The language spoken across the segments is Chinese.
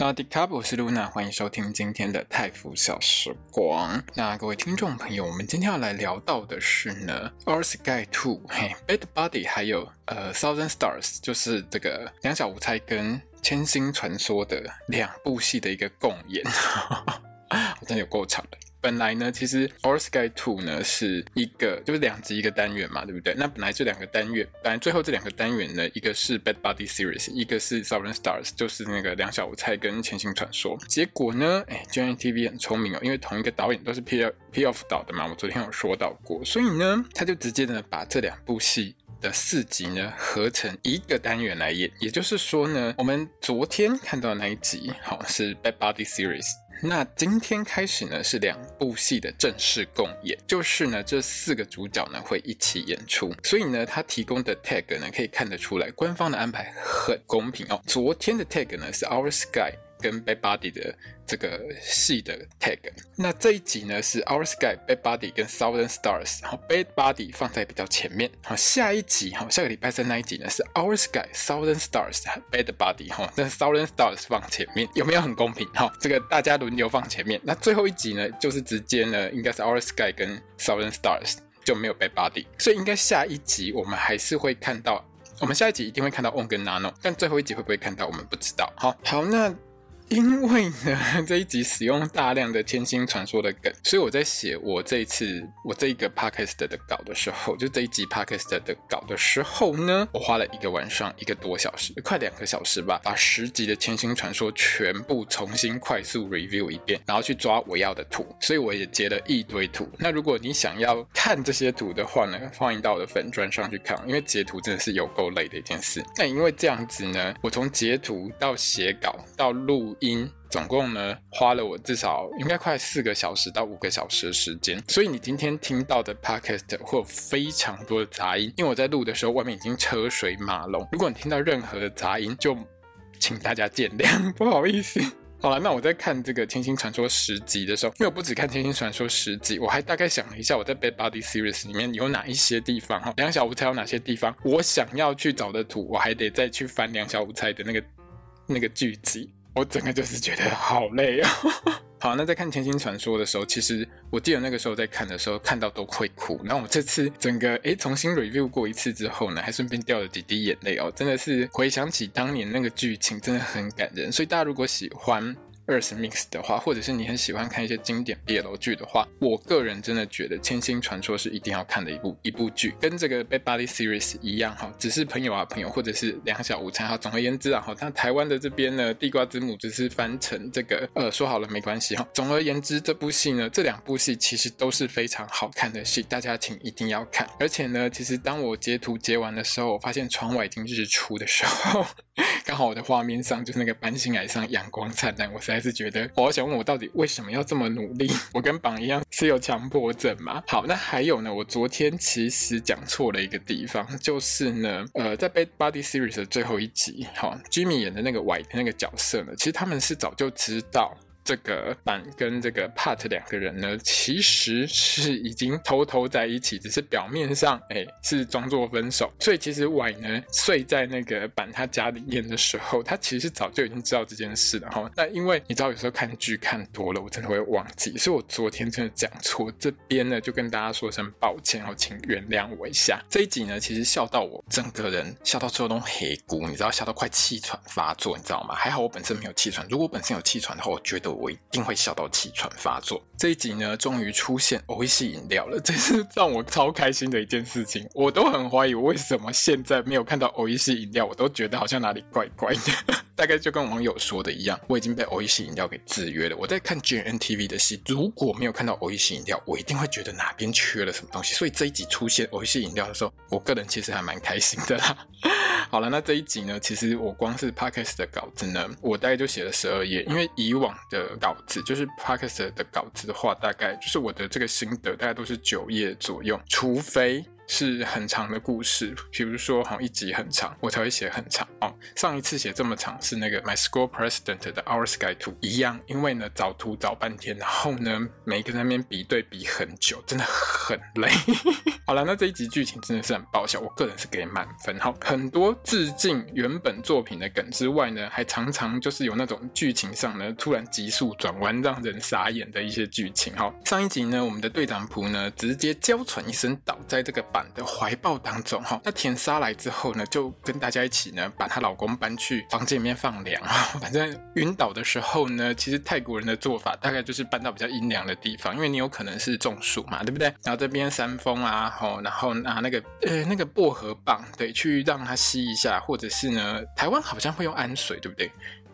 大家好，我是露娜欢迎收听今天的泰服小时光。那各位听众朋友，我们今天要来聊到的是呢 Our Sky Two，嘿，Bed Buddy，还有呃，Thousand Stars，就是这个两小无猜跟千星传说的两部戏的一个共演，我真的有够惨的。本来呢，其实 o r Sky Two 呢是一个就是两集一个单元嘛，对不对？那本来这两个单元，本来最后这两个单元呢，一个是 Bad Body Series，一个是 Thousand Stars，就是那个两小无猜跟千星传说。结果呢，哎，GMMTV 很聪明哦，因为同一个导演都是 P P Off 导的嘛，我昨天有说到过，所以呢，他就直接呢把这两部戏的四集呢合成一个单元来演。也就是说呢，我们昨天看到的那一集，好是 Bad Body Series。那今天开始呢，是两部戏的正式共演，就是呢，这四个主角呢会一起演出，所以呢，他提供的 tag 呢可以看得出来，官方的安排很公平哦。昨天的 tag 呢是 Our sky。跟 Bad Body 的这个戏的 tag，那这一集呢是 Our Sky、Bad Body 跟 Southern Stars，好 Bad Body 放在比较前面。好，下一集哈，下个礼拜三那一集呢是 Our Sky、Southern Stars、Bad Body 哈，但是 Southern Stars 放前面，有没有很公平？哈，这个大家轮流放前面。那最后一集呢，就是直接呢应该是 Our Sky 跟 Southern Stars 就没有 Bad Body，所以应该下一集我们还是会看到，我们下一集一定会看到 On 跟 Nano，但最后一集会不会看到，我们不知道。好，好那。因为呢，这一集使用大量的天星传说的梗，所以我在写我这一次我这一个 podcast 的稿的时候，就这一集 podcast 的稿的时候呢，我花了一个晚上一个多小时，快两个小时吧，把十集的天星传说全部重新快速 review 一遍，然后去抓我要的图，所以我也截了一堆图。那如果你想要看这些图的话呢，欢迎到我的粉专上去看，因为截图真的是有够累的一件事。那因为这样子呢，我从截图到写稿到录。音总共呢花了我至少应该快四个小时到五个小时的时间，所以你今天听到的 podcast 会有非常多的杂音，因为我在录的时候外面已经车水马龙。如果你听到任何的杂音，就请大家见谅，不好意思。好了，那我在看这个《天星传说》十集的时候，因为我不只看《天星传说》十集，我还大概想了一下我在《Bad Body Series》里面有哪一些地方哈，两小无猜有哪些地方我想要去找的图，我还得再去翻两小无猜的那个那个剧集。我整个就是觉得好累哦！好，那在看《千星传说》的时候，其实我记得那个时候在看的时候，看到都会哭。那我们这次整个诶重新 review 过一次之后呢，还顺便掉了几滴眼泪哦，真的是回想起当年那个剧情，真的很感人。所以大家如果喜欢，Earth Mix 的话，或者是你很喜欢看一些经典 BL 剧的话，我个人真的觉得《千星传说》是一定要看的一部一部剧，跟这个 Bad Body Series 一样哈，只是朋友啊朋友，或者是两小无猜哈。总而言之啊哈，那台湾的这边呢，地瓜之母只是翻成这个呃说好了没关系哈。总而言之，这部戏呢，这两部戏其实都是非常好看的戏，大家请一定要看。而且呢，其实当我截图截完的时候，我发现窗外已经日出的时候，刚好我的画面上就是那个繁星海上阳光灿烂，我实在。还是觉得，我好想问我到底为什么要这么努力？我跟榜一样是有强迫症吗？好，那还有呢，我昨天其实讲错了一个地方，就是呢，呃，在《Bad Body Series》的最后一集，哈，Jimmy 演的那个歪那个角色呢，其实他们是早就知道。这个板跟这个 Part 两个人呢，其实是已经偷偷在一起，只是表面上哎是装作分手。所以其实 Y 呢睡在那个板他家里面的时候，他其实早就已经知道这件事了哈。那因为你知道有时候看剧看多了，我真的会忘记，所以我昨天真的讲错。这边呢就跟大家说声抱歉哦，请原谅我一下。这一集呢其实笑到我整个人笑到最后都黑咕，你知道笑到快气喘发作，你知道吗？还好我本身没有气喘，如果我本身有气喘的话，我觉得。我一定会笑到气喘发作。这一集呢，终于出现欧系饮料了，这是让我超开心的一件事情。我都很怀疑，为什么现在没有看到欧系饮料，我都觉得好像哪里怪怪的。大概就跟网友说的一样，我已经被欧系饮料给制约了。我在看 GNTV 的戏，如果没有看到欧系饮料，我一定会觉得哪边缺了什么东西。所以这一集出现欧系饮料的时候，我个人其实还蛮开心的啦。好了，那这一集呢，其实我光是 Podcast 的稿子呢，我大概就写了十二页，因为以往的稿子，就是 Podcast 的稿子的话，大概就是我的这个心得，大概都是九页左右，除非。是很长的故事，比如说好一集很长，我才会写很长哦。上一次写这么长是那个 My School President 的 Our Sky 图一样，因为呢找图找半天，然后呢每个人那边比对比很久，真的很累。好了，那这一集剧情真的是很爆笑，我个人是给满分。好，很多致敬原本作品的梗之外呢，还常常就是有那种剧情上呢突然急速转弯，让人傻眼的一些剧情。好，上一集呢，我们的队长仆呢直接娇喘一声倒在这个板的怀抱当中哈，那田沙来之后呢，就跟大家一起呢，把她老公搬去房间里面放凉啊。反正晕倒的时候呢，其实泰国人的做法大概就是搬到比较阴凉的地方，因为你有可能是中暑嘛，对不对？然后这边扇风啊，吼，然后拿那个呃那个薄荷棒，对，去让它吸一下，或者是呢，台湾好像会用安水，对不对？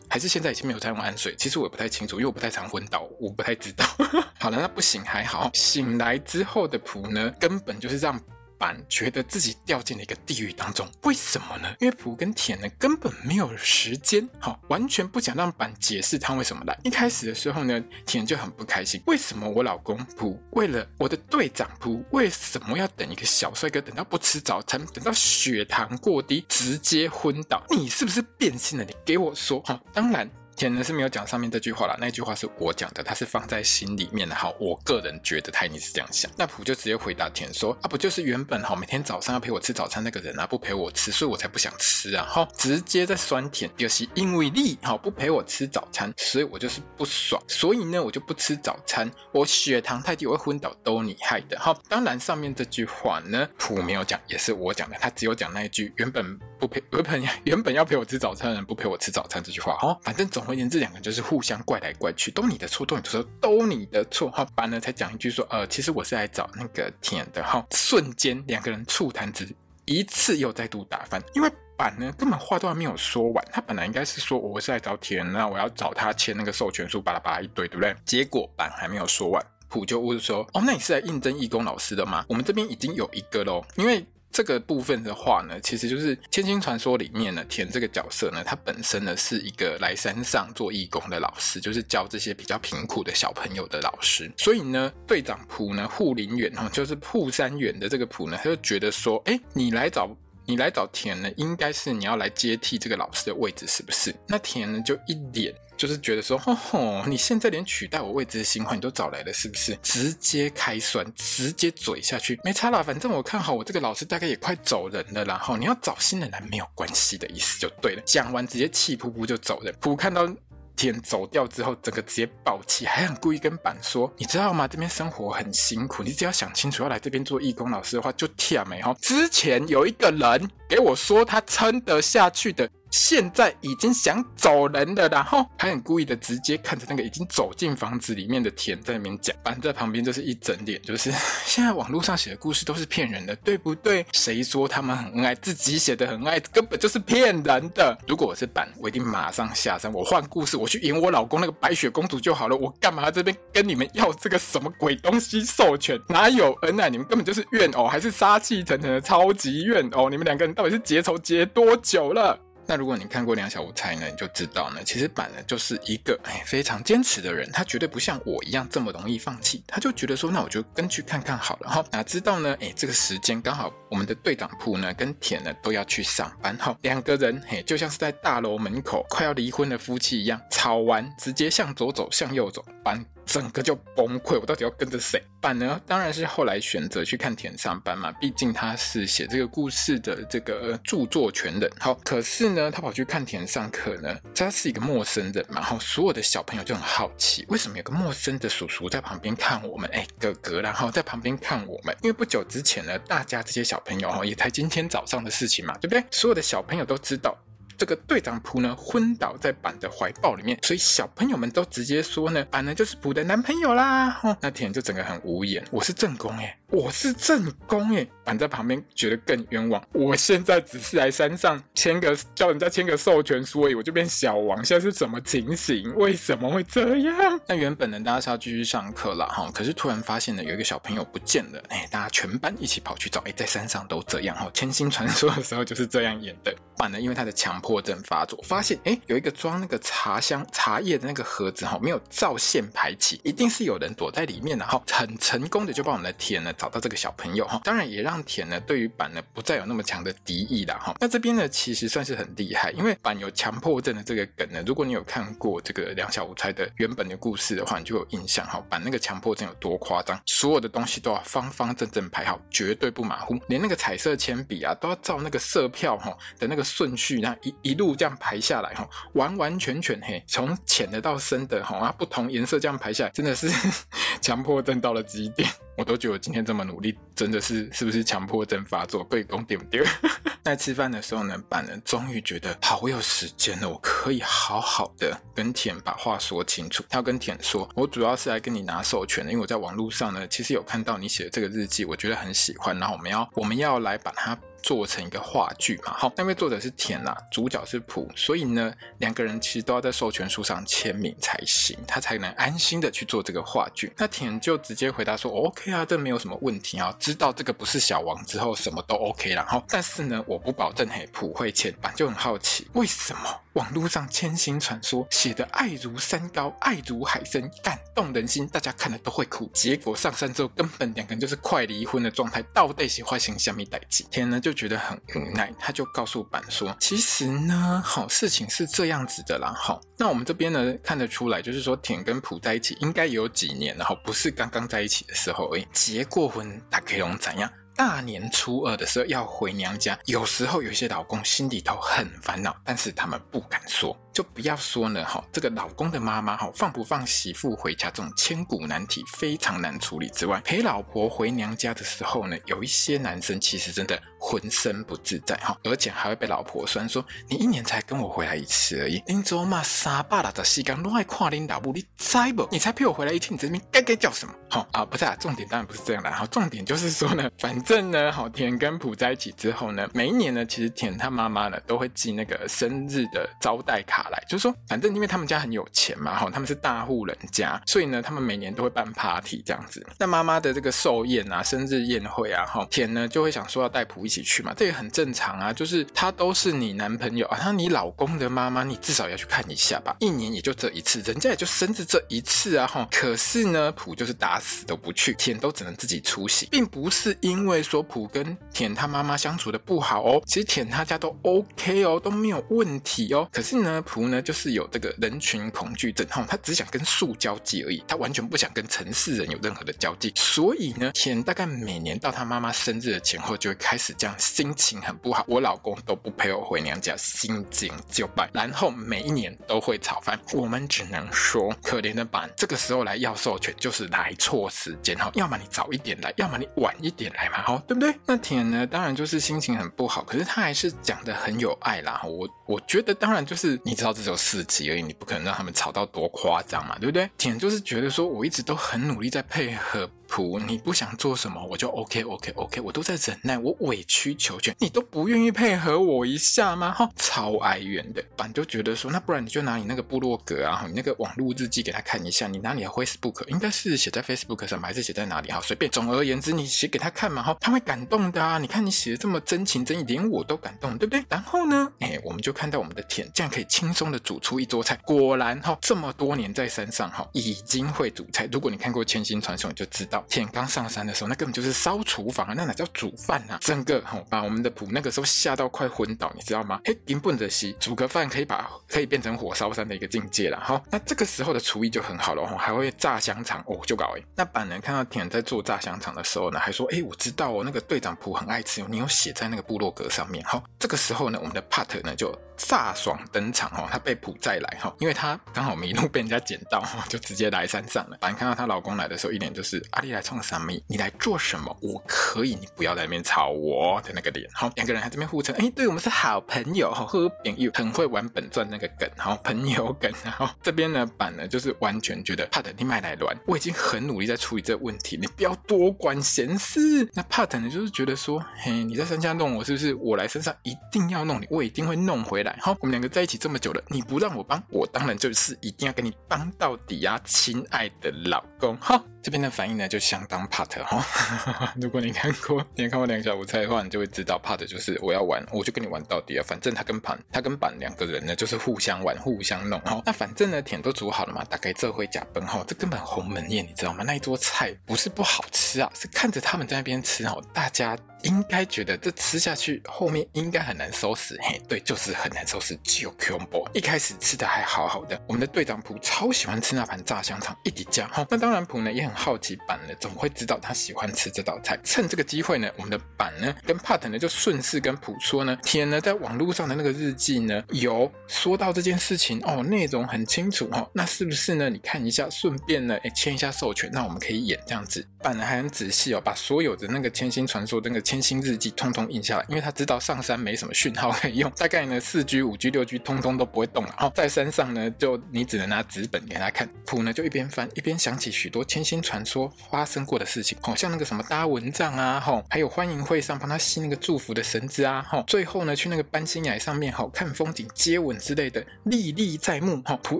还是现在已经没有在用安水？其实我也不太清楚，因为我不太常昏倒，我不太知道。好了，那不行还好，醒来之后的仆呢，根本就是让。板觉得自己掉进了一个地狱当中，为什么呢？因为仆跟田呢根本没有时间，好，完全不想让板解释他为什么来。一开始的时候呢，田就很不开心，为什么我老公仆为了我的队长仆，为什么要等一个小帅哥等到不吃早餐，等到血糖过低直接昏倒？你是不是变心了？你给我说，好，当然。田呢是没有讲上面这句话啦，那句话是我讲的，他是放在心里面的。哈，我个人觉得他一定是这样想。那普就直接回答田说：“啊，不就是原本好每天早上要陪我吃早餐那个人啊，不陪我吃，所以我才不想吃啊。”哈，直接在酸甜，就是因为你好不陪我吃早餐，所以我就是不爽，所以呢我就不吃早餐，我血糖太低我会昏倒，都你害的。哈，当然上面这句话呢普没有讲，也是我讲的，他只有讲那一句原本不陪原本原本要陪我吃早餐的人不陪我吃早餐这句话。好，反正总。而言之，两个就是互相怪来怪去，都你的错，都你的错，都你的错。哈，板呢才讲一句说，呃，其实我是来找那个田的。哈，瞬间两个人醋坛子一次又再度打翻，因为板呢根本话都还没有说完，他本来应该是说我是来找田，那我要找他签那个授权书，巴拉巴拉一堆，对不对？结果板还没有说完，普就问说，哦，那你是来应征义工老师的吗？我们这边已经有一个喽，因为。这个部分的话呢，其实就是《千金传说》里面呢，田这个角色呢，他本身呢是一个来山上做义工的老师，就是教这些比较贫苦的小朋友的老师。所以呢，队长仆呢，护林员哈，就是护山员的这个仆呢，他就觉得说，哎，你来找你来找田呢，应该是你要来接替这个老师的位置，是不是？那田呢，就一脸。就是觉得说，吼吼，你现在连取代我位置的新欢你都找来了，是不是？直接开酸，直接嘴下去，没差啦，反正我看好我这个老师大概也快走人了，然后你要找新人来没有关系的意思就对了。讲完直接气噗噗就走人。噗看到天走掉之后，整个直接爆气，还很故意跟板说，你知道吗？这边生活很辛苦，你只要想清楚要来这边做义工老师的话，就跳没哈。之前有一个人给我说他撑得下去的。现在已经想走人了，然后还很故意的直接看着那个已经走进房子里面的田在那边讲，反正在旁边就是一整脸，就是 现在网络上写的故事都是骗人的，对不对？谁说他们很恩爱，自己写的很爱，根本就是骗人的。如果我是板，我一定马上下山，我换故事，我去演我老公那个白雪公主就好了。我干嘛这边跟你们要这个什么鬼东西授权？哪有恩爱？你们根本就是怨偶，还是杀气腾腾的超级怨偶？你们两个人到底是结仇结多久了？那如果你看过《两小无猜》呢，你就知道呢，其实板呢就是一个哎非常坚持的人，他绝对不像我一样这么容易放弃，他就觉得说，那我就跟去看看好了哈。哪知道呢，哎这个时间刚好我们的队长铺呢跟田呢都要去上班哈，两个人嘿就像是在大楼门口快要离婚的夫妻一样，吵完直接向左走向右走，板。整个就崩溃，我到底要跟着谁办呢？当然是后来选择去看田上班嘛，毕竟他是写这个故事的这个著作权人。好，可是呢，他跑去看田上课呢，他是一个陌生人嘛，然后所有的小朋友就很好奇，为什么有个陌生的叔叔在旁边看我们？哎，哥哥，然后在旁边看我们，因为不久之前呢，大家这些小朋友哈，也才今天早上的事情嘛，对不对？所有的小朋友都知道。这个队长仆呢，昏倒在板的怀抱里面，所以小朋友们都直接说呢，板呢就是仆的男朋友啦。哦，那田就整个很无言。我是正宫耶，我是正宫耶。板在旁边觉得更冤枉。我现在只是来山上签个叫人家签个授权书而已，我就变小王。现在是什么情形？为什么会这样？那原本呢，大家是要继续上课了哈，可是突然发现呢，有一个小朋友不见了。哎，大家全班一起跑去找。哎，在山上都这样哈，千星传说的时候就是这样演的。板呢，因为他的强。迫症发作，发现哎，有一个装那个茶香茶叶的那个盒子哈，没有照线排气，一定是有人躲在里面，然后很成功的就帮我们的田呢找到这个小朋友哈，当然也让田呢对于板呢不再有那么强的敌意了哈。那这边呢其实算是很厉害，因为板有强迫症的这个梗呢，如果你有看过这个两小无猜的原本的故事的话，你就有印象哈，板那个强迫症有多夸张，所有的东西都要方方正正排好，绝对不马虎，连那个彩色铅笔啊都要照那个色票哈的那个顺序，那一一路这样排下来哈，完完全全嘿，从浅的到深的哈啊不同颜色这样排下来，真的是 强迫症到了极点。我都觉得我今天这么努力，真的是是不是强迫症发作？被公点不对？在吃饭的时候呢，板呢终于觉得好，我有时间了，我可以好好的跟田把话说清楚。他要跟田说，我主要是来跟你拿授权的，因为我在网络上呢，其实有看到你写的这个日记，我觉得很喜欢。然后我们要我们要来把它。做成一个话剧嘛，好，那位作者是田啊，主角是普，所以呢，两个人其实都要在授权书上签名才行，他才能安心的去做这个话剧。那田就直接回答说：“OK 啊，这没有什么问题啊，知道这个不是小王之后，什么都 OK 了。哈，但是呢，我不保证嘿，普会签版，就很好奇为什么。”网络上千星传说写的爱如山高，爱如海深，感动人心，大家看了都会哭。结果上山之后，根本两个人就是快离婚的状态，到底是发生什么代志？田呢就觉得很无奈，他就告诉板说：“其实呢，好事情是这样子的啦，好，那我们这边呢看得出来，就是说田跟朴在一起应该有几年，然后不是刚刚在一起的时候而已。结过婚，大概用怎样？”大年初二的时候要回娘家，有时候有些老公心里头很烦恼，但是他们不敢说。就不要说呢，哈，这个老公的妈妈哈，放不放媳妇回家这种千古难题非常难处理之外，陪老婆回娘家的时候呢，有一些男生其实真的浑身不自在哈，而且还会被老婆酸说，你一年才跟我回来一次而已，你走嘛三百六十四天都爱看你老母，你猜不？你才陪我回来一天，你这边该该叫什么？好啊，不是啊，重点当然不是这样的，哈，重点就是说呢，反正呢，好，田跟朴在一起之后呢，每一年呢，其实田他妈妈呢都会寄那个生日的招待卡。来，就是说，反正因为他们家很有钱嘛，哈，他们是大户人家，所以呢，他们每年都会办 party 这样子。那妈妈的这个寿宴啊、生日宴会啊，哈，田呢就会想说要带朴一起去嘛，这也很正常啊。就是他都是你男朋友啊，他你老公的妈妈，你至少要去看一下吧。一年也就这一次，人家也就生日这一次啊，哈。可是呢，朴就是打死都不去，田都只能自己出席，并不是因为说朴跟田他妈妈相处的不好哦，其实田他家都 OK 哦，都没有问题哦。可是呢，朴呢就是有这个人群恐惧症，哈，他只想跟树交际而已，他完全不想跟城市人有任何的交际。所以呢，田大概每年到他妈妈生日的前后，就会开始这样，心情很不好。我老公都不陪我回娘家，心惊就败。然后每一年都会吵翻。我们只能说，可怜的板，这个时候来要授权，就是来错时间，哈，要么你早一点来，要么你晚一点来嘛，哈，对不对？那田呢，当然就是心情很不好，可是他还是讲的很有爱啦。我我觉得，当然就是你知道，这只有四级而已，你不可能让他们吵到多夸张嘛，对不对？田就是觉得说，我一直都很努力在配合。朴，你不想做什么，我就 OK OK OK，我都在忍耐，我委曲求全，你都不愿意配合我一下吗？哈，超哀怨的。板就觉得说，那不然你就拿你那个部落格啊，你那个网络日记给他看一下，你拿你的 Facebook，应该是写在 Facebook 上还是写在哪里？哈，随便。总而言之，你写给他看嘛，哈，他会感动的啊。你看你写的这么真情真意，连我都感动，对不对？然后呢，哎，我们就看到我们的田这样可以轻松的煮出一桌菜。果然哈，这么多年在山上哈，已经会煮菜。如果你看过《千星传说》，你就知道。天刚上山的时候，那根本就是烧厨房啊，那哪叫煮饭啊？整个吼把我们的朴那个时候吓到快昏倒，你知道吗？嘿，根本的西煮个饭可以把可以变成火烧山的一个境界了。好，那这个时候的厨艺就很好了，哦，还会炸香肠哦，就搞哎。那板人看到田在做炸香肠的时候呢，还说哎，我知道哦，那个队长朴很爱吃，你有写在那个部落格上面。好，这个时候呢，我们的 Pat 呢就飒爽登场哦，他被朴载来哈，因为他刚好迷路被人家捡到，就直接来山上了。板看到她老公来的时候，一脸就是阿丽来冲啥？你来做什么？我可以，你不要在那边吵我的那个脸。好，两个人还这边互称，哎，对我们是好朋友，好朋友，很会玩本传那个梗，好朋友梗。然后这边呢，板呢就是完全觉得帕特你买来乱，我已经很努力在处理这个问题，你不要多管闲事。那帕特呢就是觉得说，嘿，你在山下弄我，是不是？我来山上一定要弄你，我一定会弄回来。好，我们两个在一起这么久了，你不让我帮，我当然就是一定要给你帮到底啊，亲爱的老公。好，这边的反应呢就。就相当 part 哈。如果你看过，你看过两小无猜的话，你就会知道 part 就是我要玩，我就跟你玩到底啊。反正他跟板，他跟板两个人呢，就是互相玩，互相弄哈。那反正呢，甜都煮好了嘛，大概这回假崩哈，这根本鸿门宴，你知道吗？那一桌菜不是不好吃啊，是看着他们在那边吃哦，大家。应该觉得这吃下去后面应该很难收拾，嘿，对，就是很难收拾。就 combo 一开始吃的还好好的，我们的队长普超喜欢吃那盘炸香肠，一底酱哈。那当然普呢也很好奇板呢怎么会知道他喜欢吃这道菜。趁这个机会呢，我们的板呢跟帕特呢就顺势跟普说呢，天呢在网络上的那个日记呢有说到这件事情哦，内容很清楚哈、哦。那是不是呢？你看一下，顺便呢诶签一下授权，那我们可以演这样子。板呢还很仔细哦，把所有的那个千星传说那个千。千星日记通通印下来，因为他知道上山没什么讯号可以用，大概呢四 G、五 G、六 G 通通都不会动了。然后在山上呢，就你只能拿纸本给他看。普呢就一边翻一边想起许多千星传说发生过的事情，好像那个什么搭蚊帐啊，吼，还有欢迎会上帮他系那个祝福的绳子啊，吼，最后呢去那个搬星崖上面，吼，看风景、接吻之类的历历在目。吼，普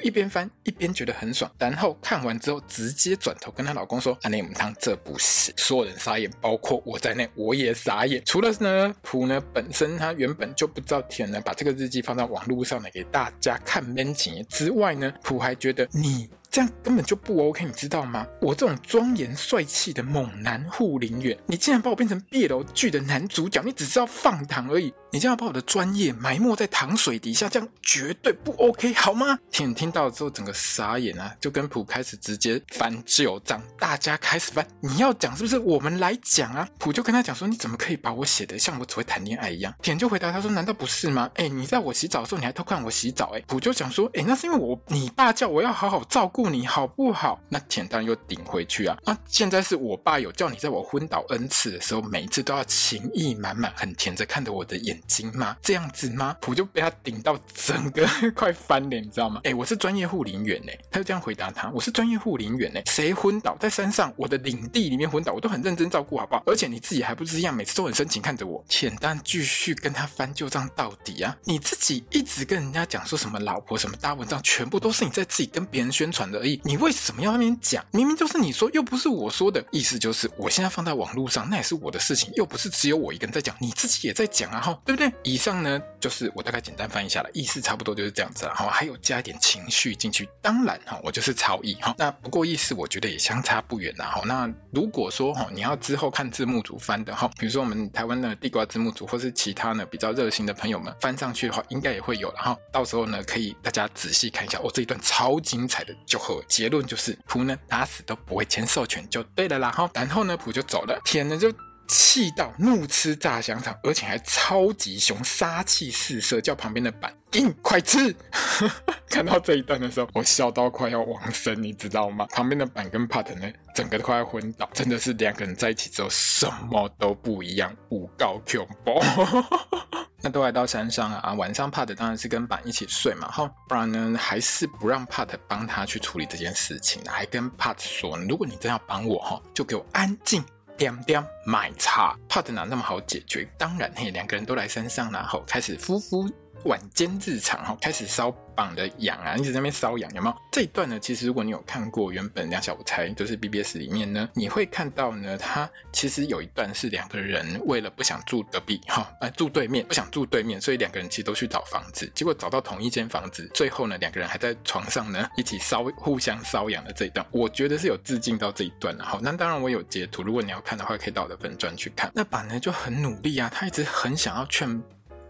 一边翻一边觉得很爽，然后看完之后直接转头跟她老公说：“阿内姆汤，这不是。”所有人傻眼，包括我在内，我也。眨眼，除了呢，普呢本身他原本就不知道甜呢把这个日记放在网络上来给大家看闷情之外呢，普还觉得你。这样根本就不 OK，你知道吗？我这种庄严帅气的猛男护林员，你竟然把我变成 B 楼剧的男主角，你只知道放糖而已，你这样把我的专业埋没在糖水底下，这样绝对不 OK，好吗？甜听到之后，整个傻眼啊，就跟普开始直接翻旧账，大家开始翻，你要讲是不是？我们来讲啊。普就跟他讲说，你怎么可以把我写的像我只会谈恋爱一样？甜就回答他说，难道不是吗？哎，你在我洗澡的时候，你还偷看我洗澡？哎，普就讲说，哎，那是因为我你爸叫我要好好照顾。你好不好？那甜当然又顶回去啊！啊，现在是我爸有叫你在我昏倒 n 次的时候，每一次都要情意满满、很甜着看着我的眼睛吗？这样子吗？普就被他顶到整个 快翻脸，你知道吗？哎，我是专业护林员呢，他就这样回答他：我是专业护林员呢，谁昏倒在山上，我的领地里面昏倒，我都很认真照顾，好不好？而且你自己还不是一样，每次都很深情看着我。浅淡继续跟他翻旧账到底啊！你自己一直跟人家讲说什么老婆什么大文章，全部都是你在自己跟别人宣传的。而已，你为什么要那边讲？明明就是你说，又不是我说的。意思就是，我现在放在网络上，那也是我的事情，又不是只有我一个人在讲，你自己也在讲啊，哈，对不对？以上呢，就是我大概简单翻译下来，意思差不多就是这样子了，哈，还有加一点情绪进去。当然，哈，我就是超译，哈。那不过意思我觉得也相差不远呐，哈。那如果说，哈，你要之后看字幕组翻的，哈，比如说我们台湾的地瓜字幕组，或是其他呢比较热心的朋友们翻上去的话，应该也会有了，哈。到时候呢，可以大家仔细看一下，哦，这一段超精彩的就。结论就是普呢打死都不会签授权就对了啦哈，然后呢普就走了，天呢就气到怒吃炸香肠，而且还超级凶，杀气四射，叫旁边的板硬快吃。看到这一段的时候，我笑到快要往生，你知道吗？旁边的板跟帕特呢，整个都快要昏倒，真的是两个人在一起之后什么都不一样，五高 Q 包。那都来到山上啊，晚上帕特当然是跟板一起睡嘛，哈，不然呢还是不让帕特帮他去处理这件事情，还跟帕特说，如果你真要帮我哈，就给我安静点点买茶。怕的哪那么好解决？当然嘿，两个人都来山上，然后开始夫妇晚间日常哈，开始烧。绑的痒啊，一直在那边瘙痒，有没有？这一段呢，其实如果你有看过原本两小无猜，就是 BBS 里面呢，你会看到呢，他其实有一段是两个人为了不想住隔壁哈，呃，住对面，不想住对面，所以两个人其实都去找房子，结果找到同一间房子，最后呢，两个人还在床上呢一起瘙，互相瘙痒的这一段，我觉得是有致敬到这一段的。哈，那当然我有截图，如果你要看的话，可以到我的粉专去看。那板呢就很努力啊，他一直很想要劝。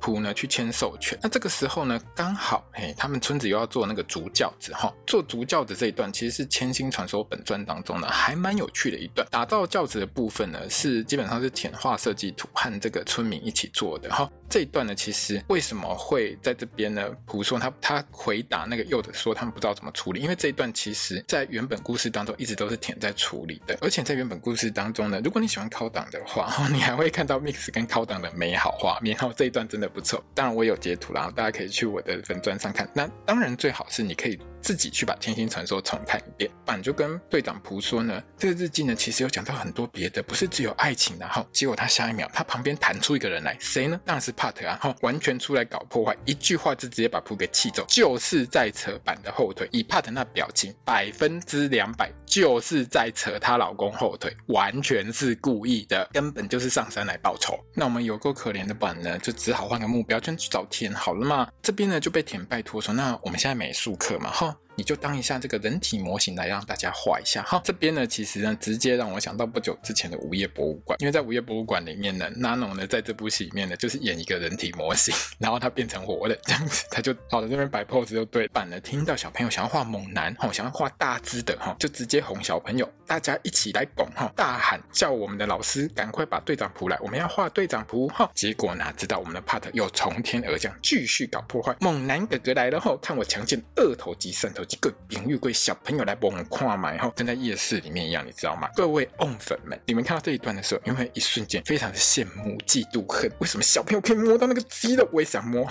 普呢去签授权，那这个时候呢，刚好嘿，他们村子又要做那个竹轿子哈，做竹轿子这一段其实是《千星传说》本传当中呢还蛮有趣的一段。打造轿子的部分呢，是基本上是甜画设计图和这个村民一起做的哈。这一段呢，其实为什么会在这边呢？胡说他他回答那个柚子说他们不知道怎么处理，因为这一段其实在原本故事当中一直都是甜在处理的，而且在原本故事当中呢，如果你喜欢考档的话，你还会看到 Mix 跟考档的美好画面。然后这一段真的不错，当然我有截图啦，大家可以去我的粉钻上看。那当然最好是你可以。自己去把《天星传说》重看一遍。板就跟队长仆说呢，这个日记呢其实有讲到很多别的，不是只有爱情。然后结果他下一秒，他旁边弹出一个人来，谁呢？当然是帕特啊！然后完全出来搞破坏，一句话就直接把仆给气走，就是在扯板的后腿。以帕特那表情，百分之两百就是在扯她老公后腿，完全是故意的，根本就是上山来报仇。那我们有够可怜的板呢，就只好换个目标，就去找田好了嘛。这边呢就被田拜托说，那我们现在美术课嘛，哈。now 你就当一下这个人体模型来让大家画一下哈。这边呢，其实呢，直接让我想到不久之前的午夜博物馆，因为在午夜博物馆里面呢，Nano 呢在这部戏里面呢，就是演一个人体模型，然后他变成活的这样子，他就好了，这边摆 pose 就对。板呢，听到小朋友想要画猛男 哈，想要画大只的哈，就直接哄小朋友，大家一起来拱哈，大喊叫我们的老师赶快把队长扑来，我们要画队长扑哈。结果哪知道我们的 Pat 又从天而降，继续搞破坏。猛男哥哥来了后，看我强健二头肌、三头肌各领域。小朋友来帮我们跨买，然后跟在夜市里面一样，你知道吗？各位 ON 粉们，你们看到这一段的时候，有没有一瞬间非常的羡慕、嫉妒、恨？为什么小朋友可以摸到那个肌肉？我也想摸。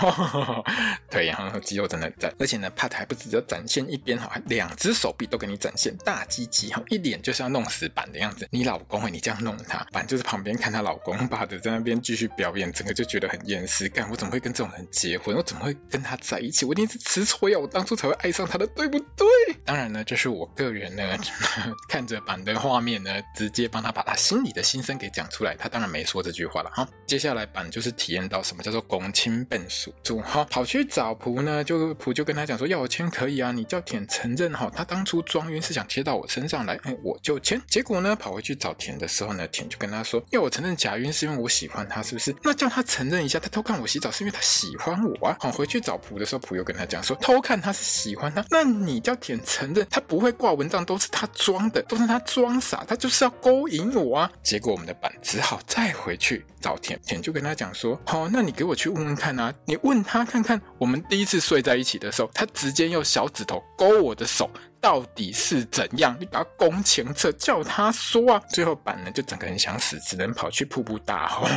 对，然后肌肉真的在，而且呢，Pat 还不只要展现一边哈，两只手臂都给你展现大鸡鸡哈，一脸就是要弄死板的样子。你老公会你这样弄他，板就是旁边看她老公 Pat 在那边继续表演，整个就觉得很厌世。干，我怎么会跟这种人结婚？我怎么会跟他在一起？我一定是吃错药，我当初才会爱上他的，对对不对？当然呢，这是我个人呢 看着板的画面呢，直接帮他把他心里的心声给讲出来。他当然没说这句话了哈。接下来板就是体验到什么叫做公亲笨属猪哈，跑去找仆呢，就仆就跟他讲说，要我签可以啊，你叫田承认哈，他当初装晕是想贴到我身上来，哎，我就签。结果呢，跑回去找田的时候呢，田就跟他说，要我承认假晕是因为我喜欢他，是不是？那叫他承认一下，他偷看我洗澡是因为他喜欢我啊。好，回去找仆的时候，仆又跟他讲说，偷看他是喜欢他，那你叫田。承认他不会挂蚊帐，都是他装的，都是他装傻，他就是要勾引我啊！结果我们的板只好再回去找田，田就跟他讲说：“好，那你给我去问问看啊，你问他看看，我们第一次睡在一起的时候，他直接用小指头勾我的手。”到底是怎样？你把他攻前侧，叫他说啊！最后板呢，就整个人想死，只能跑去瀑布大吼。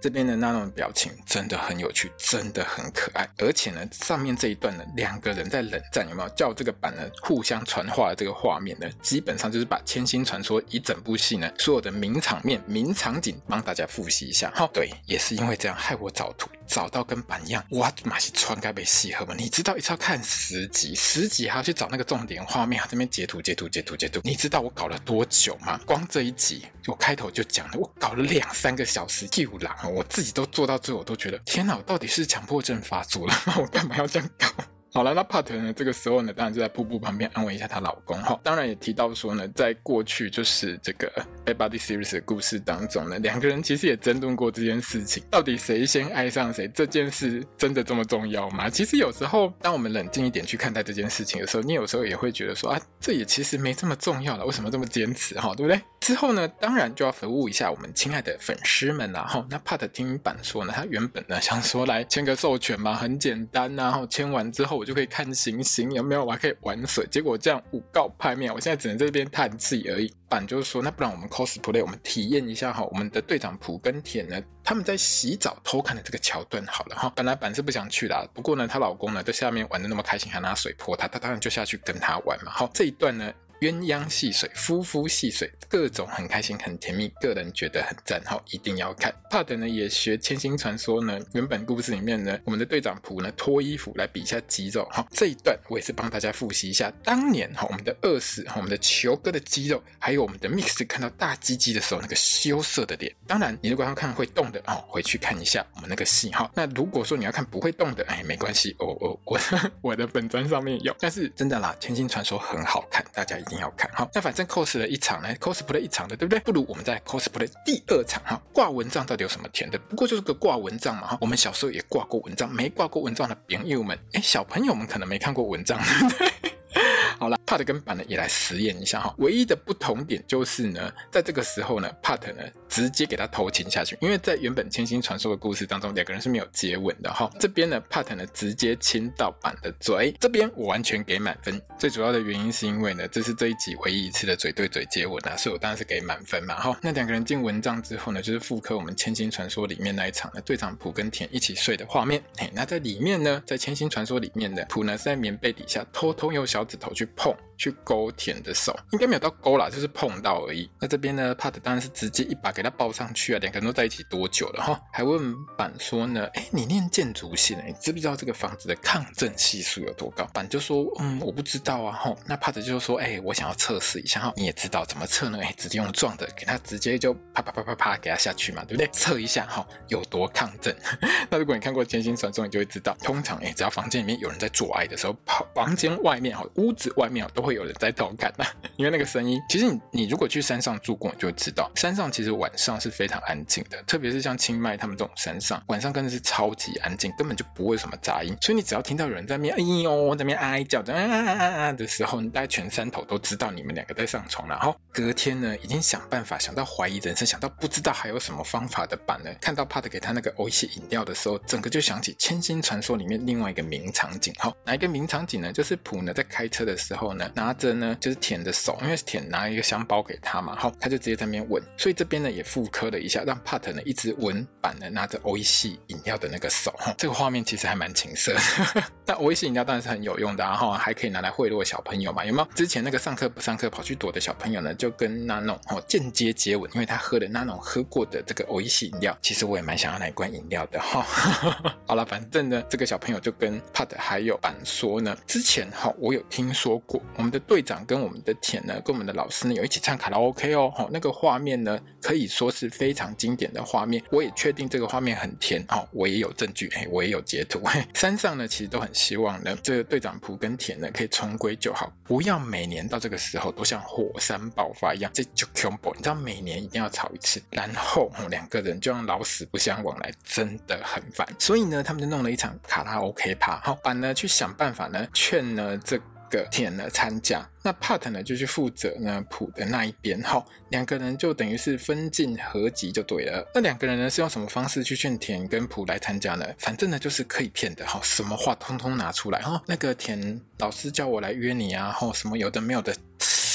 这边的那种表情真的很有趣，真的很可爱。而且呢，上面这一段呢，两个人在冷战，有没有？叫这个板呢互相传话的这个画面呢，基本上就是把《千星传说》一整部戏呢所有的名场面、名场景帮大家复习一下。哈，对，也是因为这样害我找图。找到跟板一样，哇，马戏穿该被戏合吗？你知道一次要看十集，十集还要去找那个重点画面，这边截图截图截图截图，你知道我搞了多久吗？光这一集，我开头就讲了，我搞了两三个小时，又狼，我自己都做到最后，我都觉得天哪，我到底是强迫症发作了？那 我干嘛要这样搞？好了，那帕特呢？这个时候呢，当然就在瀑布旁边安慰一下她老公哈。当然也提到说呢，在过去就是这个《Bad Buddy Series》的故事当中呢，两个人其实也争论过这件事情，到底谁先爱上谁？这件事真的这么重要吗？其实有时候，当我们冷静一点去看待这件事情的时候，你有时候也会觉得说啊，这也其实没这么重要了，为什么这么坚持哈？对不对？之后呢，当然就要服务一下我们亲爱的粉丝们啦哈。那帕特听板说呢，他原本呢想说来签个授权嘛，很简单呐，然后签完之后。我就可以看行星，有没有？我还可以玩水。结果这样五告拍面，我现在只能在这边叹气而已。板就是说，那不然我们 cosplay，我们体验一下哈，我们的队长仆跟田呢，他们在洗澡偷看的这个桥段好了哈。本来板是不想去的，不过呢，她老公呢在下面玩的那么开心，还拿水泼她，她当然就下去跟他玩嘛。好，这一段呢。鸳鸯戏水，夫妇戏水，各种很开心、很甜蜜，个人觉得很赞，好，一定要看。帕特呢也学《千星传说》呢，原本故事里面呢，我们的队长普呢脱衣服来比一下肌肉，哈，这一段我也是帮大家复习一下。当年哈，我们的二世哈，我们的球哥的肌肉，还有我们的 Mix 看到大鸡鸡的时候那个羞涩的脸。当然，你如果要看会动的哦，回去看一下我们那个戏哈。那如果说你要看不会动的，哎，没关系，我我我我的本专上面有。但是真的啦，《千星传说》很好看，大家一。一定要看好，那反正 cos 了一场呢，cosplay 一场的，对不对？不如我们在 cosplay 第二场哈。挂蚊帐到底有什么甜的？不过就是个挂蚊帐嘛哈。我们小时候也挂过蚊帐，没挂过蚊帐的朋友们，哎，小朋友们可能没看过蚊帐，对不对？好了，Pat 跟板呢也来实验一下哈。唯一的不同点就是呢，在这个时候呢，Pat 呢直接给他偷亲下去，因为在原本千星传说的故事当中，两个人是没有接吻的哈。这边呢，Pat 呢直接亲到板的嘴，这边我完全给满分。最主要的原因是因为呢，这是这一集唯一一次的嘴对嘴接吻啊，所以我当然是给满分嘛哈。那两个人进蚊帐之后呢，就是复刻我们千星传说里面那一场呢，队长普跟田一起睡的画面。嘿，那在里面呢，在千星传说里面的普呢是在棉被底下偷偷用小指头去碰。去勾舔的手，应该没有到勾啦，就是碰到而已。那这边呢，Part 当然是直接一把给他抱上去啊。两个人都在一起多久了哈？还问板说呢，哎，你念建筑系的，你知不知道这个房子的抗震系数有多高？板就说，嗯，我不知道啊。哈，那 Part 就说，哎，我想要测试一下哈。你也知道怎么测呢？哎，直接用撞的，给他直接就啪啪啪啪啪给他下去嘛，对不对？测一下哈，有多抗震。那如果你看过《千星传说》，你就会知道，通常哎，只要房间里面有人在做爱的时候，跑房间外面哈，屋子外面都会会有人在偷看。因为那个声音，其实你你如果去山上住过，你就会知道，山上其实晚上是非常安静的，特别是像清迈他们这种山上，晚上真的是超级安静，根本就不会什么杂音。所以你只要听到有人在那边哎呦，在那边哀叫的啊啊啊啊的时候，你大概全山头都知道你们两个在上床了。然后隔天呢，已经想办法想到怀疑人生，想到不知道还有什么方法的板呢，看到帕特给他那个一些饮料的时候，整个就想起《千星传说》里面另外一个名场景。好，哪一个名场景呢？就是普呢在开车的时候呢，拿着呢就是。舔的手，因为是田拿一个香包给他嘛，好，他就直接在那边闻，所以这边呢也复刻了一下，让 Pat 呢一直闻板呢拿着 O.E. 系饮料的那个手，这个画面其实还蛮情色的。那欧伊系饮料当然是很有用的，然后还可以拿来贿赂小朋友嘛，有没有？之前那个上课不上课跑去躲的小朋友呢，就跟 Nano 哦间接接吻，因为他喝了那种喝过的这个 O.E. 系饮料。其实我也蛮想要那一罐饮料的，哈。好了，反正呢，这个小朋友就跟 Pat 还有板说呢，之前哈我有听说过我们的队长跟我们。的田呢，跟我们的老师呢有一起唱卡拉 OK 哦，好，那个画面呢可以说是非常经典的画面。我也确定这个画面很甜哦，我也有证据，嘿，我也有截图。嘿，山上呢其实都很希望呢，这个队长普跟田呢可以重归旧好，不要每年到这个时候都像火山爆发一样，这就恐怖。你知道每年一定要吵一次，然后两个人就让老死不相往来，真的很烦。所以呢，他们就弄了一场卡拉 OK 趴，好，板呢去想办法呢劝呢这个。田呢参加，那 Part 呢就去负责呢普的那一边，哈，两个人就等于是分进合集就对了。那两个人呢是用什么方式去劝田跟普来参加呢？反正呢就是可以骗的，哈，什么话通通拿出来，哈，那个田老师叫我来约你啊，哈，什么有的没有的，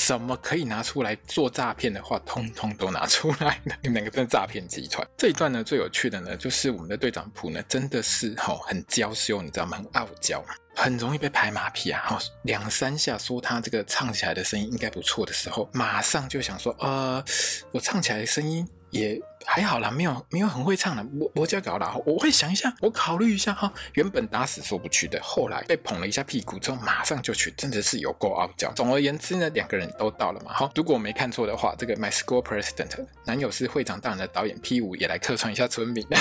怎么可以拿出来做诈骗的话，通通都拿出来了。你们两个真的诈骗集团。这一段呢最有趣的呢，就是我们的队长普呢真的是哈很娇羞，你知道吗？很傲娇。很容易被拍马屁啊！好，两三下说他这个唱起来的声音应该不错的时候，马上就想说，呃，我唱起来的声音也还好啦，没有没有很会唱了，我我就搞了，我会想一下，我考虑一下哈。原本打死说不去的，后来被捧了一下屁股之后，马上就去，真的是有够傲娇。总而言之呢，两个人都到了嘛。好，如果我没看错的话，这个 My School President 男友是会长大人的导演 P 五也来客串一下村民。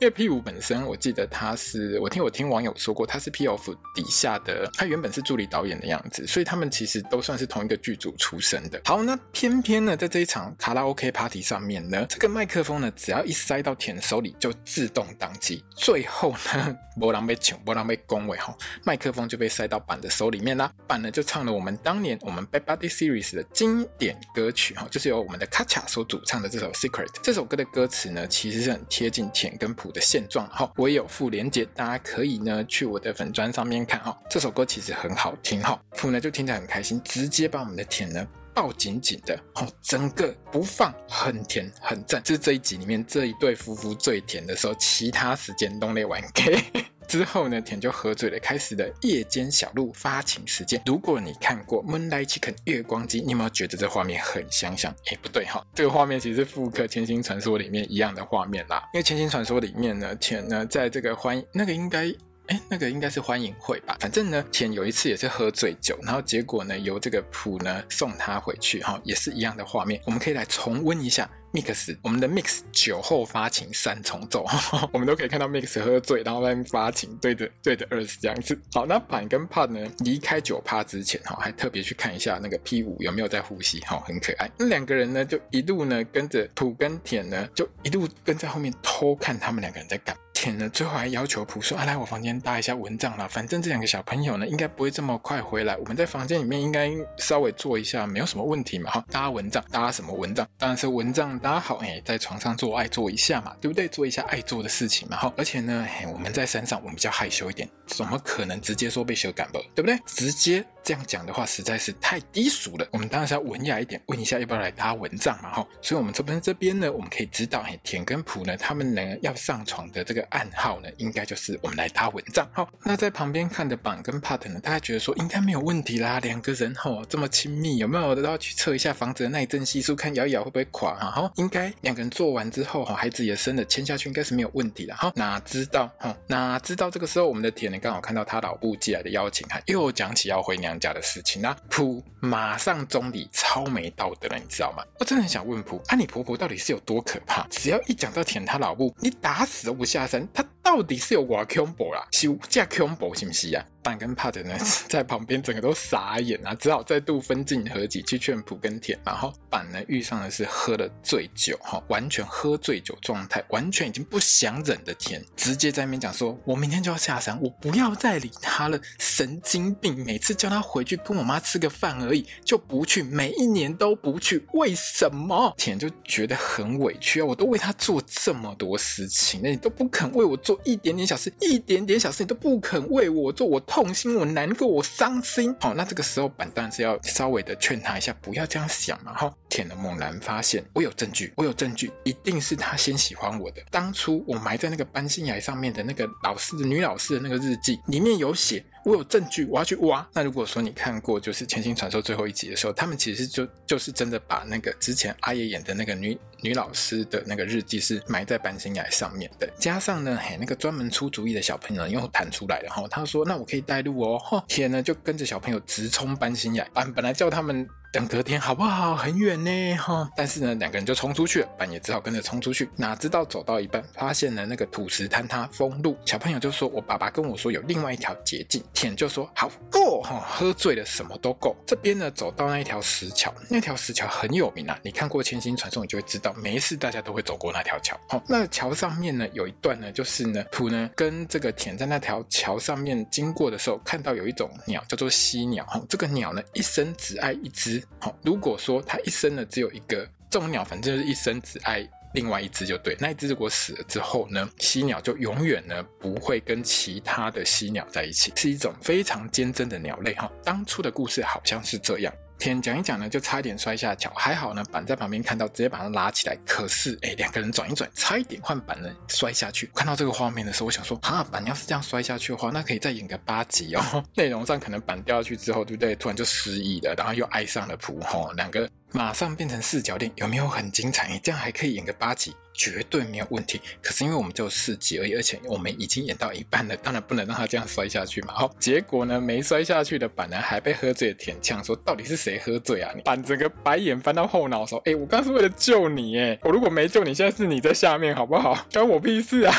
因为 P 五本身，我记得他是我听我听网友说过，他是 P F 底下的，他原本是助理导演的样子，所以他们其实都算是同一个剧组出身的。好，那偏偏呢，在这一场卡拉 OK party 上面呢，这个麦克风呢，只要一塞到田手里就自动当机，最后呢，波浪被抢，波浪被恭维哈，麦克风就被塞到板的手里面啦。板呢就唱了我们当年我们 Bad Buddy Series 的经典歌曲哈，就是由我们的卡卡所主唱的这首 Secret。这首歌的歌词呢，其实是很贴近田跟普的现状哈，我也有附连接，大家可以呢去我的粉专上面看哈。这首歌其实很好听哈，普呢就听得很开心，直接把我们的田呢抱紧紧的，哦，整个不放，很甜很赞。这是这一集里面这一对夫妇最甜的时候，其他时间都没玩给。之后呢，甜就喝醉了，开始了夜间小路发情时间。如果你看过《Moonlight Chicken》月光鸡，你有没有觉得这画面很相像？哎，不对哈，这个画面其实复刻《千星传说》里面一样的画面啦。因为《千星传说》里面呢，甜呢在这个欢那个应该。哎，那个应该是欢迎会吧。反正呢，田有一次也是喝醉酒，然后结果呢，由这个普呢送他回去，哈，也是一样的画面。我们可以来重温一下 Mix，我们的 Mix 酒后发情三重奏，我们都可以看到 Mix 喝醉，然后在发情，对着对着 Earth 这样子。好，那板跟 Part 呢离开酒趴之前，哈，还特别去看一下那个 P 五有没有在呼吸，哈，很可爱。那两个人呢，就一路呢跟着普跟田呢，就一路跟在后面偷看他们两个人在干。田呢，最后还要求普说：“啊，来我房间搭一下蚊帐啦，反正这两个小朋友呢，应该不会这么快回来。我们在房间里面应该稍微坐一下，没有什么问题嘛。哈，搭蚊帐，搭什么蚊帐？当然是蚊帐搭好，哎，在床上做爱做一下嘛，对不对？做一下爱做的事情嘛。哈，而且呢，我们在山上，我们比较害羞一点，怎么可能直接说被蛇赶了，对不对？直接。”这样讲的话实在是太低俗了。我们当然是要文雅一点，问一下要不要来搭蚊帐嘛？哈，所以我们这边这边呢，我们可以知道，嘿，田跟普呢，他们呢要上床的这个暗号呢，应该就是我们来搭蚊帐。好，那在旁边看的板跟帕特呢，大家觉得说应该没有问题啦，两个人吼这么亲密，有没有都要去测一下房子的耐震系数，看摇一摇会不会垮哈？应该两个人做完之后，哈，孩子也生了，签下去应该是没有问题了。哈，哪知道哈，哪知道这个时候我们的田呢，刚好看到他老布寄来的邀请函，又讲起要回娘娘家的事情啊。普马上中立，超没道德了，你知道吗？我真的很想问普，啊，你婆婆到底是有多可怕？只要一讲到舔她老母，你打死都不下身，她到底是有多恐怖啦？是这恐怖是不是啊？板跟帕特呢，在旁边整个都傻眼啊，只好再度分进合集去劝普跟田。然后板呢遇上的是喝了醉酒哈，完全喝醉酒状态，完全已经不想忍的田，直接在那边讲说：“我明天就要下山，我不要再理他了，神经病！每次叫他回去跟我妈吃个饭而已，就不去，每一年都不去，为什么？”田就觉得很委屈啊，我都为他做这么多事情，那你都不肯为我做一点点小事，一点点小事你都不肯为我做，我。痛心，我难过，我伤心。好，那这个时候板当然是要稍微的劝他一下，不要这样想嘛。哈，舔了猛然发现，我有证据，我有证据，一定是他先喜欢我的。当初我埋在那个班心崖上面的那个老师的女老师的那个日记里面有写。我有证据，我要去挖。那如果说你看过就是《千星传说》最后一集的时候，他们其实就就是真的把那个之前阿爷演的那个女女老师的那个日记是埋在班心崖上面的。加上呢，嘿，那个专门出主意的小朋友又弹出来然后，他说：“那我可以带路哦。”哈，天呢，就跟着小朋友直冲班心崖。本本来叫他们。等隔天好不好？很远呢，哈！但是呢，两个人就冲出去了，板也只好跟着冲出去。哪知道走到一半，发现了那个土石坍塌封路。小朋友就说：“我爸爸跟我说有另外一条捷径。”田就说：“好够哈，喝醉了什么都够。”这边呢，走到那一条石桥，那条石桥很有名啊。你看过《千星传送》，你就会知道，没事大家都会走过那条桥。好，那桥上面呢，有一段呢，就是呢，土呢跟这个田在那条桥上面经过的时候，看到有一种鸟叫做犀鸟。哈，这个鸟呢，一生只爱一只。好，如果说它一生呢只有一个，这种鸟反正就是一生只爱另外一只就对。那一只如果死了之后呢，犀鸟就永远呢不会跟其他的犀鸟在一起，是一种非常坚贞的鸟类哈。当初的故事好像是这样。天讲一讲呢，就差一点摔下桥，还好呢，板在旁边看到，直接把它拉起来。可是，哎，两个人转一转，差一点换板呢摔下去。看到这个画面的时候，我想说，啊，板要是这样摔下去的话，那可以再演个八集哦。内容上可能板掉下去之后，对不对？突然就失忆了，然后又爱上了普吼，两个马上变成四角恋，有没有很精彩？你这样还可以演个八集。绝对没有问题，可是因为我们只有四集而已，而且我们已经演到一半了，当然不能让他这样摔下去嘛。好，结果呢，没摔下去的板呢，还被喝醉的田呛说：“到底是谁喝醉啊？”你板整个白眼翻到后脑勺，哎，我刚是为了救你，哎，我如果没救你，现在是你在下面，好不好？关我屁事啊！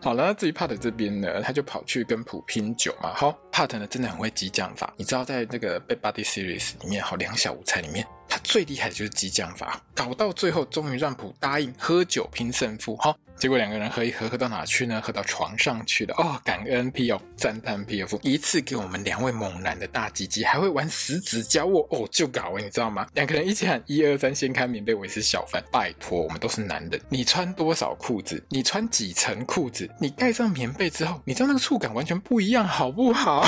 好了，那至于帕特这边呢，他就跑去跟普拼酒嘛。好帕特呢真的很会激将法，你知道在那个 Bad Buddy Series 里面，好两小无猜里面。最厉害的就是激将法，搞到最后终于让普答应喝酒拼胜负。哈，结果两个人喝一喝，喝到哪去呢？喝到床上去了。哦，感恩 PO，赞叹 PF，一次给我们两位猛男的大鸡鸡，还会玩十指交握。哦，就搞哎，你知道吗？两个人一起喊一二三，掀开棉被，我也是小范。拜托，我们都是男人，你穿多少裤子？你穿几层裤子？你盖上棉被之后，你知道那个触感完全不一样，好不好？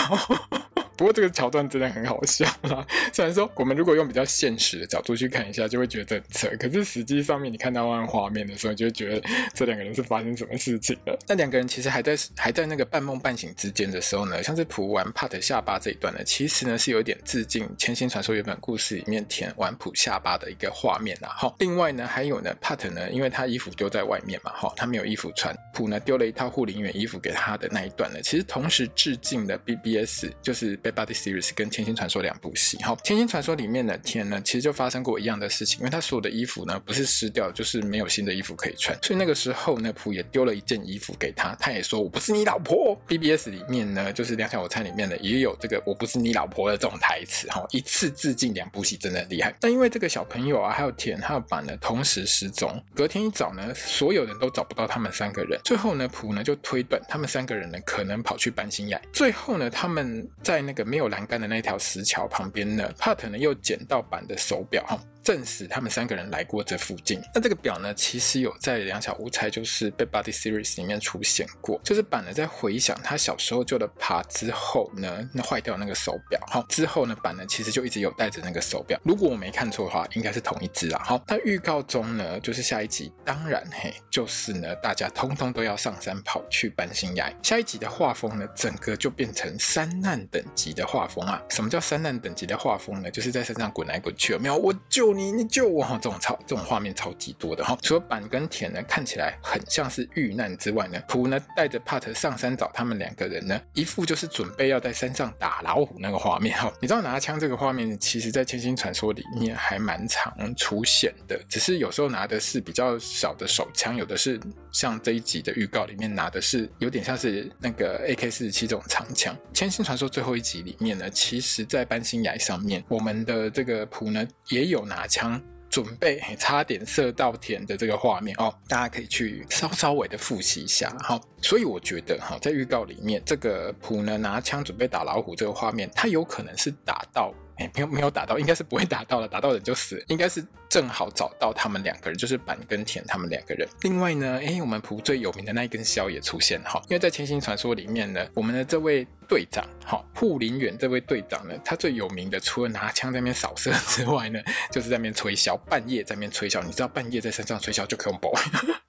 不过这个桥段真的很好笑啦。虽然说我们如果用比较现实的角度去看一下，就会觉得很扯。可是实际上面你看到那画面的时候，就会觉得这两个人是发生什么事情了。那两个人其实还在还在那个半梦半醒之间的时候呢，像是普玩帕特下巴这一段呢，其实呢是有点致敬《千星传说》原本故事里面田玩普下巴的一个画面啦。哈，另外呢还有呢帕特呢，因为他衣服丢在外面嘛，哈，他没有衣服穿，普呢丢了一套护林员衣服给他的那一段呢，其实同时致敬了 BBS，就是。Bad Buddy Series 跟千星传说两部戏。好，千星传说里面的天呢，其实就发生过一样的事情，因为他所有的衣服呢不是湿掉，就是没有新的衣服可以穿，所以那个时候呢，普也丢了一件衣服给他，他也说我不是你老婆。BBS 里面呢，就是《两小无猜》里面呢，也有这个我不是你老婆的这种台词哈，一次致敬两部戏，真的厉害。但因为这个小朋友啊，还有田还有板呢，同时失踪，隔天一早呢，所有人都找不到他们三个人，最后呢，普呢就推断他们三个人呢可能跑去搬新崖，最后呢，他们在那个没有栏杆的那条石桥旁边呢，帕特呢又捡到板的手表哈。证实他们三个人来过这附近。那这个表呢，其实有在《两小无猜》就是 Bad Body Series 里面出现过。就是板呢在回想他小时候救的爬之后呢，那坏掉那个手表。好，之后呢，板呢其实就一直有带着那个手表。如果我没看错的话，应该是同一只啦。好，那预告中呢，就是下一集，当然嘿，就是呢，大家通通都要上山跑去搬新崖。下一集的画风呢，整个就变成三难等级的画风啊。什么叫三难等级的画风呢？就是在山上滚来滚去，有没有？我救。你你救我！这种超这种画面超级多的哈。除了板跟田呢看起来很像是遇难之外呢，朴呢带着帕特上山找他们两个人呢，一副就是准备要在山上打老虎那个画面哈。你知道拿枪这个画面，其实在千星传说里面还蛮常出现的，只是有时候拿的是比较小的手枪，有的是像这一集的预告里面拿的是有点像是那个 AK 四十七这种长枪。千星传说最后一集里面呢，其实在搬新崖上面，我们的这个朴呢也有拿。枪准备，差点射到田的这个画面哦，大家可以去稍稍微的复习一下哈。所以我觉得哈，在预告里面，这个朴呢拿枪准备打老虎这个画面，他有可能是打到，哎，没有没有打到，应该是不会打到了，打到人就死，应该是正好找到他们两个人，就是板跟田他们两个人。另外呢，哎，我们仆最有名的那一根箫也出现哈，因为在千星传说里面呢，我们的这位。队长，好，护林员这位队长呢，他最有名的，除了拿枪在那边扫射之外呢，就是在那边吹箫，半夜在那边吹箫。你知道半夜在山上吹箫就可以爆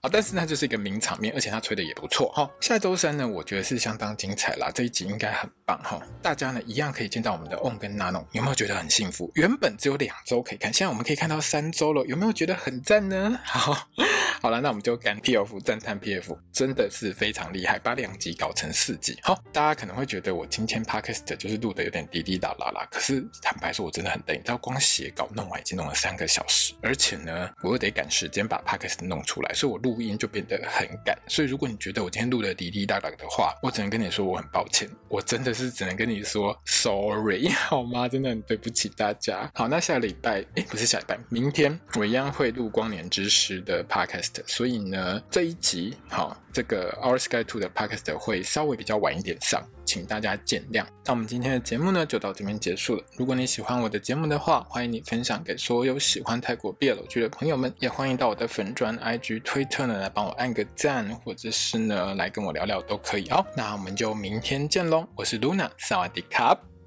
啊！但是呢，就是一个名场面，而且他吹的也不错。好，下周三呢，我觉得是相当精彩啦，这一集应该很棒哈。大家呢一样可以见到我们的 On 跟 Nano，有没有觉得很幸福？原本只有两周可以看，现在我们可以看到三周了，有没有觉得很赞呢？好，好了，那我们就感 PF 赞叹 PF，真的是非常厉害，把两集搞成四集。好，大家可能会觉得。我今天 podcast 就是录的有点滴滴答答啦，可是坦白说，我真的很累，你知道，光写稿弄完已经弄了三个小时，而且呢，我又得赶时间把 podcast 弄出来，所以我录音就变得很赶。所以如果你觉得我今天录的滴滴答答的话，我只能跟你说我很抱歉，我真的是只能跟你说 sorry 好吗？真的很对不起大家。好，那下礼拜，哎，不是下礼拜，明天我一样会录《光年之时》的 podcast，所以呢，这一集好，这个 Our Sky Two 的 podcast 会稍微比较晚一点上。请大大家见谅。那我们今天的节目呢，就到这边结束了。如果你喜欢我的节目的话，欢迎你分享给所有喜欢泰国 BL 剧的朋友们，也欢迎到我的粉砖、IG、推特呢来帮我按个赞，或者是呢来跟我聊聊都可以。哦，那我们就明天见喽。我是 Luna，萨瓦迪卡。